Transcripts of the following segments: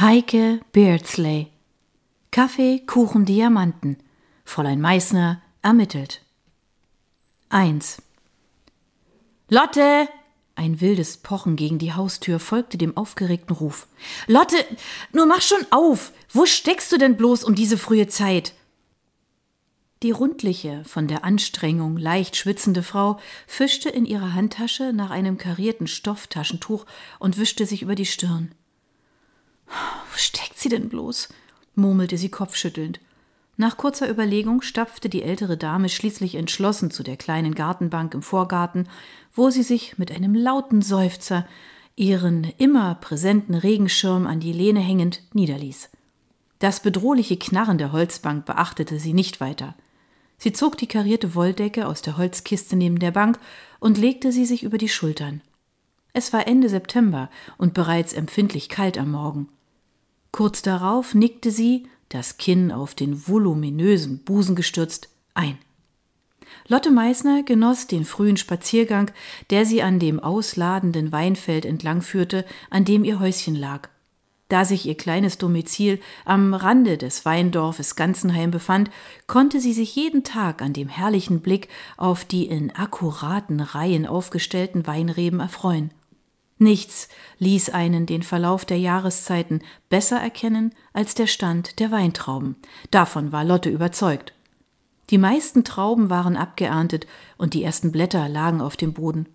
Heike Beardsley. Kaffee, Kuchen, Diamanten. Fräulein Meißner ermittelt. 1. Lotte! Ein wildes Pochen gegen die Haustür folgte dem aufgeregten Ruf. Lotte, nur mach schon auf! Wo steckst du denn bloß um diese frühe Zeit? Die rundliche, von der Anstrengung leicht schwitzende Frau fischte in ihrer Handtasche nach einem karierten Stofftaschentuch und wischte sich über die Stirn. Wo steckt sie denn bloß? murmelte sie kopfschüttelnd. Nach kurzer Überlegung stapfte die ältere Dame schließlich entschlossen zu der kleinen Gartenbank im Vorgarten, wo sie sich mit einem lauten Seufzer, ihren immer präsenten Regenschirm an die Lehne hängend, niederließ. Das bedrohliche Knarren der Holzbank beachtete sie nicht weiter. Sie zog die karierte Wolldecke aus der Holzkiste neben der Bank und legte sie sich über die Schultern. Es war Ende September und bereits empfindlich kalt am Morgen. Kurz darauf nickte sie, das Kinn auf den voluminösen Busen gestürzt, ein. Lotte Meißner genoss den frühen Spaziergang, der sie an dem ausladenden Weinfeld entlang führte, an dem ihr Häuschen lag. Da sich ihr kleines Domizil am Rande des Weindorfes Ganzenheim befand, konnte sie sich jeden Tag an dem herrlichen Blick auf die in akkuraten Reihen aufgestellten Weinreben erfreuen. Nichts ließ einen den Verlauf der Jahreszeiten besser erkennen als der Stand der Weintrauben. Davon war Lotte überzeugt. Die meisten Trauben waren abgeerntet und die ersten Blätter lagen auf dem Boden.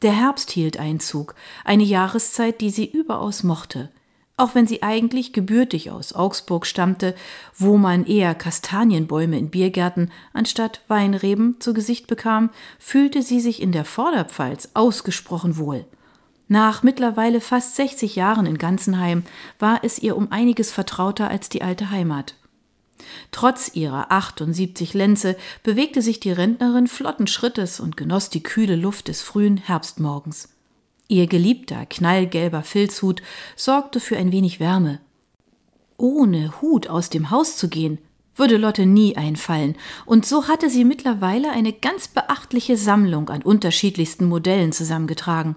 Der Herbst hielt Einzug, eine Jahreszeit, die sie überaus mochte. Auch wenn sie eigentlich gebürtig aus Augsburg stammte, wo man eher Kastanienbäume in Biergärten anstatt Weinreben zu Gesicht bekam, fühlte sie sich in der Vorderpfalz ausgesprochen wohl. Nach mittlerweile fast 60 Jahren in Ganzenheim war es ihr um einiges vertrauter als die alte Heimat. Trotz ihrer 78 Lenze bewegte sich die Rentnerin flotten Schrittes und genoss die kühle Luft des frühen Herbstmorgens. Ihr geliebter, knallgelber Filzhut sorgte für ein wenig Wärme. Ohne Hut aus dem Haus zu gehen, würde Lotte nie einfallen, und so hatte sie mittlerweile eine ganz beachtliche Sammlung an unterschiedlichsten Modellen zusammengetragen.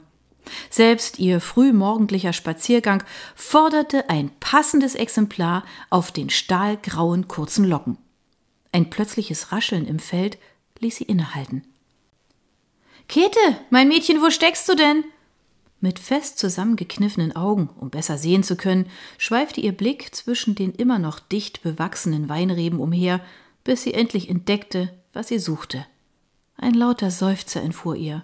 Selbst ihr frühmorgendlicher Spaziergang forderte ein passendes Exemplar auf den stahlgrauen kurzen Locken. Ein plötzliches Rascheln im Feld ließ sie innehalten. Käthe, mein Mädchen, wo steckst du denn? Mit fest zusammengekniffenen Augen, um besser sehen zu können, schweifte ihr Blick zwischen den immer noch dicht bewachsenen Weinreben umher, bis sie endlich entdeckte, was sie suchte. Ein lauter Seufzer entfuhr ihr.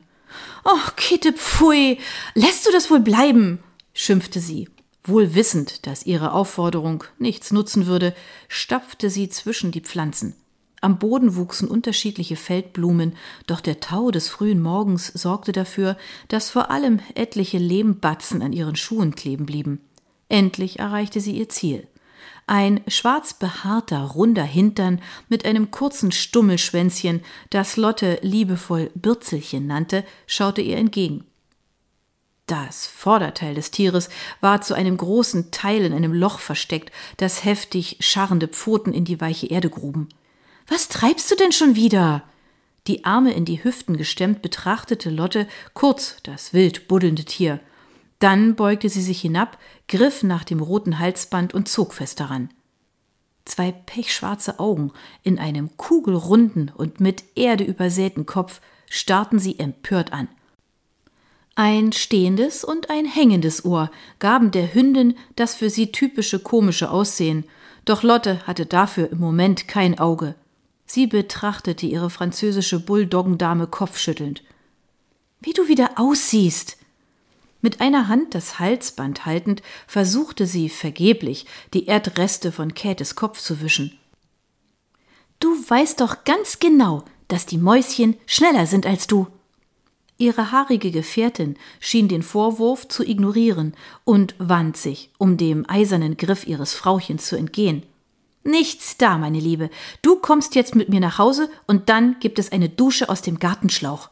»Och, Kitte, pfui, lässt du das wohl bleiben? schimpfte sie. Wohl wissend, dass ihre Aufforderung nichts nutzen würde, stapfte sie zwischen die Pflanzen. Am Boden wuchsen unterschiedliche Feldblumen, doch der Tau des frühen Morgens sorgte dafür, dass vor allem etliche Lehmbatzen an ihren Schuhen kleben blieben. Endlich erreichte sie ihr Ziel. Ein schwarz behaarter, runder Hintern mit einem kurzen Stummelschwänzchen, das Lotte liebevoll Bürzelchen nannte, schaute ihr entgegen. Das Vorderteil des Tieres war zu einem großen Teil in einem Loch versteckt, das heftig scharrende Pfoten in die weiche Erde gruben. Was treibst du denn schon wieder? Die Arme in die Hüften gestemmt betrachtete Lotte kurz das wild buddelnde Tier. Dann beugte sie sich hinab, griff nach dem roten Halsband und zog fest daran. Zwei pechschwarze Augen in einem kugelrunden und mit Erde übersäten Kopf starrten sie empört an. Ein stehendes und ein hängendes Ohr gaben der Hündin das für sie typische komische Aussehen, doch Lotte hatte dafür im Moment kein Auge. Sie betrachtete ihre französische Bulldoggendame kopfschüttelnd. Wie du wieder aussiehst, mit einer Hand das Halsband haltend, versuchte sie vergeblich, die Erdreste von Käthes Kopf zu wischen. Du weißt doch ganz genau, dass die Mäuschen schneller sind als du. Ihre haarige Gefährtin schien den Vorwurf zu ignorieren und wand sich, um dem eisernen Griff ihres Frauchens zu entgehen. Nichts da, meine Liebe. Du kommst jetzt mit mir nach Hause und dann gibt es eine Dusche aus dem Gartenschlauch.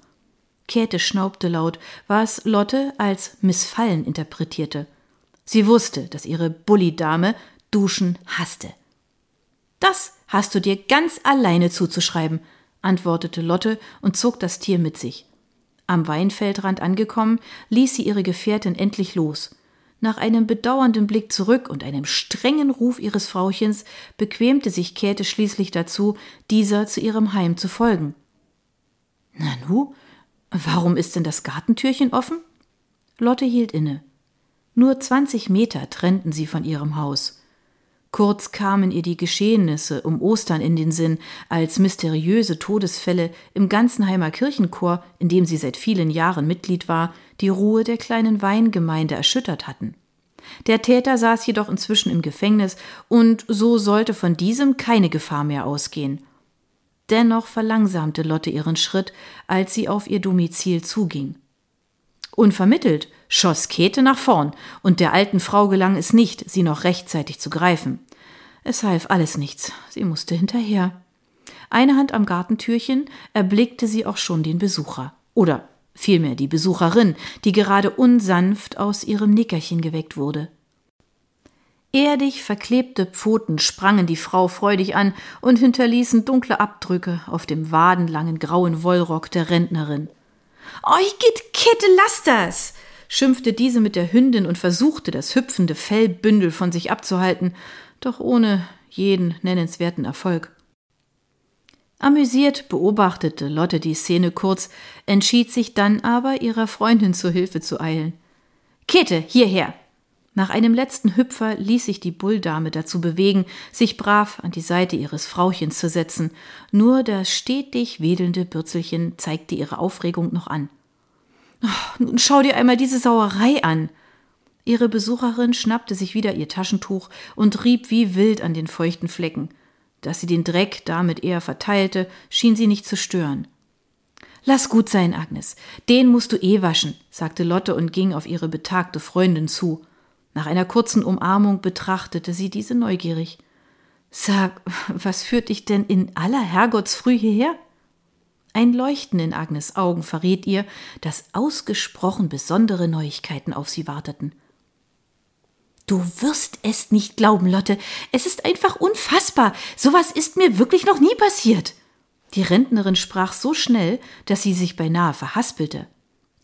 Käthe schnaubte laut, was Lotte als Missfallen interpretierte. Sie wusste, dass ihre Bullidame Duschen hasste. Das hast du dir ganz alleine zuzuschreiben, antwortete Lotte und zog das Tier mit sich. Am Weinfeldrand angekommen, ließ sie ihre Gefährtin endlich los. Nach einem bedauernden Blick zurück und einem strengen Ruf ihres Frauchens bequemte sich Käthe schließlich dazu, dieser zu ihrem Heim zu folgen. Nanu, warum ist denn das Gartentürchen offen? Lotte hielt inne. Nur zwanzig Meter trennten sie von ihrem Haus. Kurz kamen ihr die Geschehnisse um Ostern in den Sinn, als mysteriöse Todesfälle im Ganzenheimer Kirchenchor, in dem sie seit vielen Jahren Mitglied war, die Ruhe der kleinen Weingemeinde erschüttert hatten. Der Täter saß jedoch inzwischen im Gefängnis, und so sollte von diesem keine Gefahr mehr ausgehen. Dennoch verlangsamte Lotte ihren Schritt, als sie auf ihr Domizil zuging. Unvermittelt schoss Käthe nach vorn, und der alten Frau gelang es nicht, sie noch rechtzeitig zu greifen. Es half alles nichts, sie musste hinterher. Eine Hand am Gartentürchen erblickte sie auch schon den Besucher. Oder vielmehr die Besucherin, die gerade unsanft aus ihrem Nickerchen geweckt wurde. Erdig verklebte Pfoten sprangen die Frau freudig an und hinterließen dunkle Abdrücke auf dem wadenlangen grauen Wollrock der Rentnerin. Euch geht Kette, lasst das! schimpfte diese mit der Hündin und versuchte, das hüpfende Fellbündel von sich abzuhalten, doch ohne jeden nennenswerten Erfolg. Amüsiert beobachtete Lotte die Szene kurz, entschied sich dann aber, ihrer Freundin zu Hilfe zu eilen. Käthe, hierher! Nach einem letzten Hüpfer ließ sich die Bulldame dazu bewegen, sich brav an die Seite ihres Frauchens zu setzen, nur das stetig wedelnde Bürzelchen zeigte ihre Aufregung noch an. Oh, nun schau dir einmal diese Sauerei an. Ihre Besucherin schnappte sich wieder ihr Taschentuch und rieb wie wild an den feuchten Flecken. Dass sie den Dreck damit eher verteilte, schien sie nicht zu stören. Lass gut sein, Agnes. Den musst du eh waschen, sagte Lotte und ging auf ihre betagte Freundin zu. Nach einer kurzen Umarmung betrachtete sie diese neugierig. Sag, was führt dich denn in aller Herrgottsfrüh hierher? Ein Leuchten in Agnes Augen verriet ihr, dass ausgesprochen besondere Neuigkeiten auf sie warteten. Du wirst es nicht glauben, Lotte. Es ist einfach unfassbar. Sowas ist mir wirklich noch nie passiert. Die Rentnerin sprach so schnell, dass sie sich beinahe verhaspelte.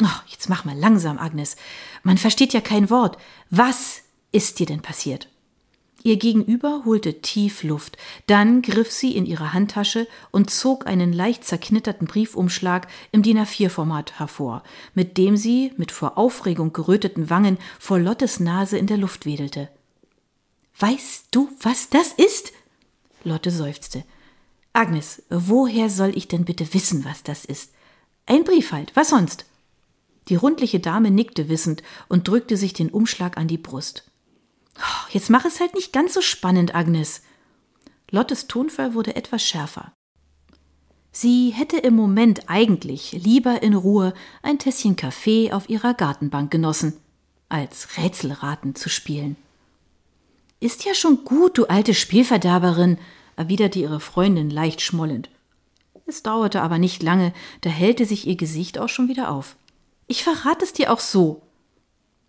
Oh, jetzt mach mal langsam, Agnes. Man versteht ja kein Wort. Was ist dir denn passiert? Ihr Gegenüber holte tief Luft, dann griff sie in ihre Handtasche und zog einen leicht zerknitterten Briefumschlag im DIN A4-Format hervor, mit dem sie mit vor Aufregung geröteten Wangen vor Lottes Nase in der Luft wedelte. Weißt du, was das ist? Lotte seufzte. Agnes, woher soll ich denn bitte wissen, was das ist? Ein Brief halt, was sonst? Die rundliche Dame nickte wissend und drückte sich den Umschlag an die Brust. Oh, jetzt mach es halt nicht ganz so spannend, Agnes. Lottes Tonfall wurde etwas schärfer. Sie hätte im Moment eigentlich lieber in Ruhe ein Tässchen Kaffee auf ihrer Gartenbank genossen, als Rätselraten zu spielen. Ist ja schon gut, du alte Spielverderberin, erwiderte ihre Freundin leicht schmollend. Es dauerte aber nicht lange, da hellte sich ihr Gesicht auch schon wieder auf. Ich verrate es dir auch so.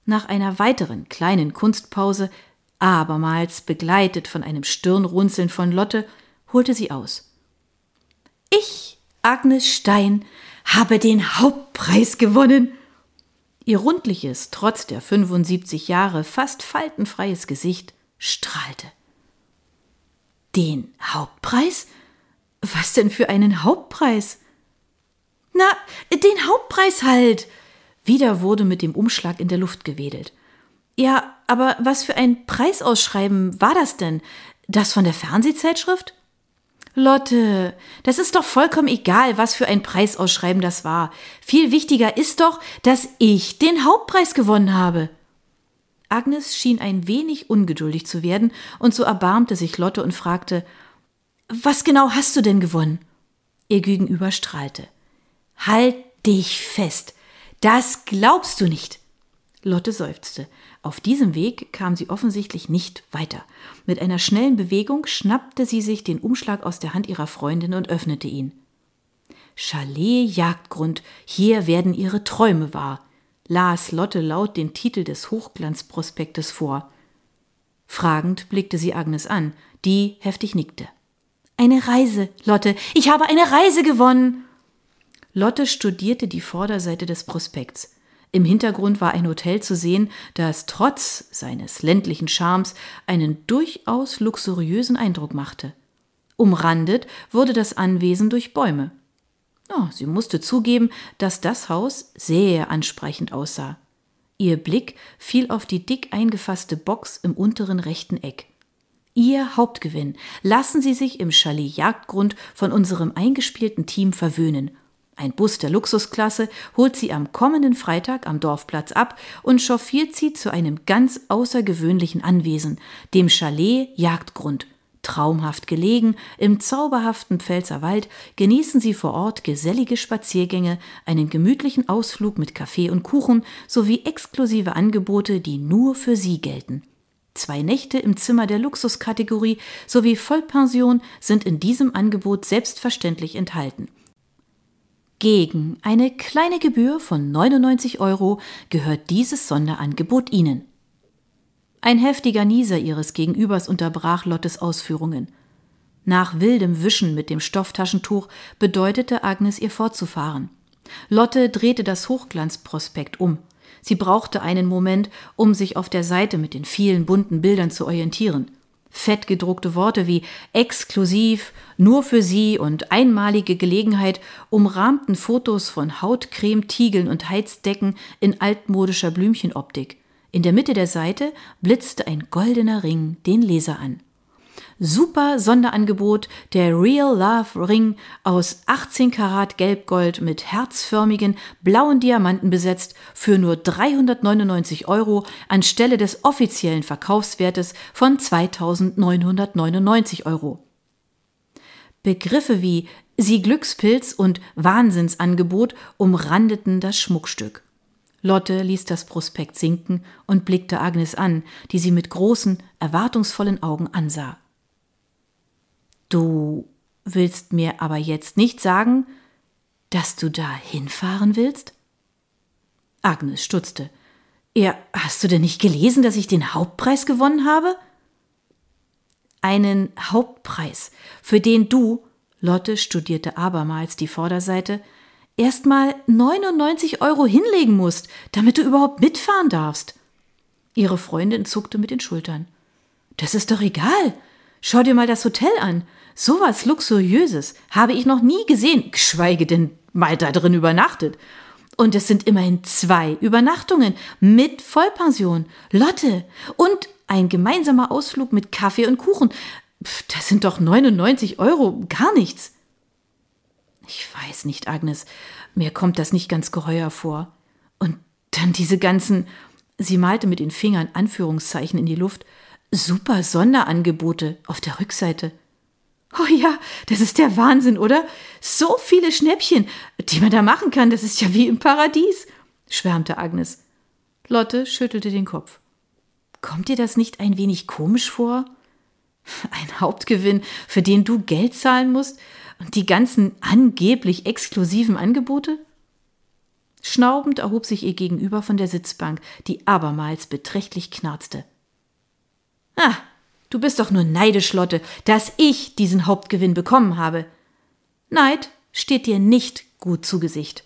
Nach einer weiteren kleinen Kunstpause, abermals begleitet von einem Stirnrunzeln von Lotte, holte sie aus. Ich, Agnes Stein, habe den Hauptpreis gewonnen. Ihr rundliches, trotz der 75 Jahre fast faltenfreies Gesicht strahlte. Den Hauptpreis? Was denn für einen Hauptpreis? Na, den Hauptpreis halt. Wieder wurde mit dem Umschlag in der Luft gewedelt. Ja, aber was für ein Preisausschreiben war das denn? Das von der Fernsehzeitschrift? Lotte, das ist doch vollkommen egal, was für ein Preisausschreiben das war. Viel wichtiger ist doch, dass ich den Hauptpreis gewonnen habe. Agnes schien ein wenig ungeduldig zu werden, und so erbarmte sich Lotte und fragte Was genau hast du denn gewonnen? Ihr Gegenüber strahlte. Halt dich fest. Das glaubst du nicht. Lotte seufzte. Auf diesem Weg kam sie offensichtlich nicht weiter. Mit einer schnellen Bewegung schnappte sie sich den Umschlag aus der Hand ihrer Freundin und öffnete ihn. Chalet Jagdgrund, hier werden ihre Träume wahr, las Lotte laut den Titel des Hochglanzprospektes vor. Fragend blickte sie Agnes an, die heftig nickte. Eine Reise, Lotte, ich habe eine Reise gewonnen. Lotte studierte die Vorderseite des Prospekts. Im Hintergrund war ein Hotel zu sehen, das trotz seines ländlichen Charmes einen durchaus luxuriösen Eindruck machte. Umrandet wurde das Anwesen durch Bäume. Oh, sie musste zugeben, dass das Haus sehr ansprechend aussah. Ihr Blick fiel auf die dick eingefasste Box im unteren rechten Eck. Ihr Hauptgewinn. Lassen Sie sich im Chalet Jagdgrund von unserem eingespielten Team verwöhnen. Ein Bus der Luxusklasse holt sie am kommenden Freitag am Dorfplatz ab und chauffiert sie zu einem ganz außergewöhnlichen Anwesen, dem Chalet Jagdgrund. Traumhaft gelegen im zauberhaften Pfälzerwald genießen Sie vor Ort gesellige Spaziergänge, einen gemütlichen Ausflug mit Kaffee und Kuchen sowie exklusive Angebote, die nur für Sie gelten. Zwei Nächte im Zimmer der Luxuskategorie sowie Vollpension sind in diesem Angebot selbstverständlich enthalten. Gegen eine kleine Gebühr von 99 Euro gehört dieses Sonderangebot Ihnen. Ein heftiger Nieser ihres Gegenübers unterbrach Lottes Ausführungen. Nach wildem Wischen mit dem Stofftaschentuch bedeutete Agnes ihr fortzufahren. Lotte drehte das Hochglanzprospekt um. Sie brauchte einen Moment, um sich auf der Seite mit den vielen bunten Bildern zu orientieren. Fett gedruckte Worte wie exklusiv, nur für Sie und einmalige Gelegenheit umrahmten Fotos von Hautcreme, Tiegeln und Heizdecken in altmodischer Blümchenoptik. In der Mitte der Seite blitzte ein goldener Ring den Leser an. Super Sonderangebot der Real Love Ring aus 18 Karat Gelbgold mit herzförmigen blauen Diamanten besetzt für nur 399 Euro anstelle des offiziellen Verkaufswertes von 2999 Euro. Begriffe wie Sie Glückspilz und Wahnsinnsangebot umrandeten das Schmuckstück. Lotte ließ das Prospekt sinken und blickte Agnes an, die sie mit großen, erwartungsvollen Augen ansah. Du willst mir aber jetzt nicht sagen, dass du da hinfahren willst? Agnes stutzte. Ja, hast du denn nicht gelesen, dass ich den Hauptpreis gewonnen habe? Einen Hauptpreis, für den du, Lotte studierte abermals die Vorderseite, erstmal 99 Euro hinlegen musst, damit du überhaupt mitfahren darfst. Ihre Freundin zuckte mit den Schultern. Das ist doch egal. Schau dir mal das Hotel an. So was Luxuriöses habe ich noch nie gesehen, geschweige denn mal da drin übernachtet. Und es sind immerhin zwei Übernachtungen mit Vollpension, Lotte und ein gemeinsamer Ausflug mit Kaffee und Kuchen. Das sind doch 99 Euro, gar nichts. Ich weiß nicht, Agnes, mir kommt das nicht ganz geheuer vor. Und dann diese ganzen, sie malte mit den Fingern Anführungszeichen in die Luft, super Sonderangebote auf der Rückseite. Oh ja, das ist der Wahnsinn, oder? So viele Schnäppchen, die man da machen kann, das ist ja wie im Paradies, schwärmte Agnes. Lotte schüttelte den Kopf. Kommt dir das nicht ein wenig komisch vor? Ein Hauptgewinn, für den du Geld zahlen musst? Und die ganzen angeblich exklusiven Angebote? Schnaubend erhob sich ihr gegenüber von der Sitzbank, die abermals beträchtlich knarzte. Ah, du bist doch nur neidisch, Lotte, dass ich diesen Hauptgewinn bekommen habe. Neid steht dir nicht gut zu Gesicht.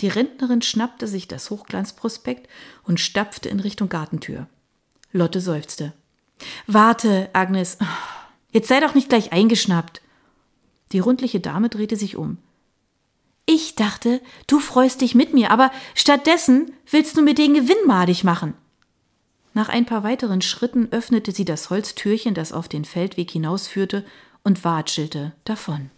Die Rentnerin schnappte sich das Hochglanzprospekt und stapfte in Richtung Gartentür. Lotte seufzte. Warte, Agnes, jetzt sei doch nicht gleich eingeschnappt. Die rundliche Dame drehte sich um. Ich dachte, du freust dich mit mir, aber stattdessen willst du mir den Gewinn madig machen. Nach ein paar weiteren Schritten öffnete sie das Holztürchen, das auf den Feldweg hinausführte, und watschelte davon.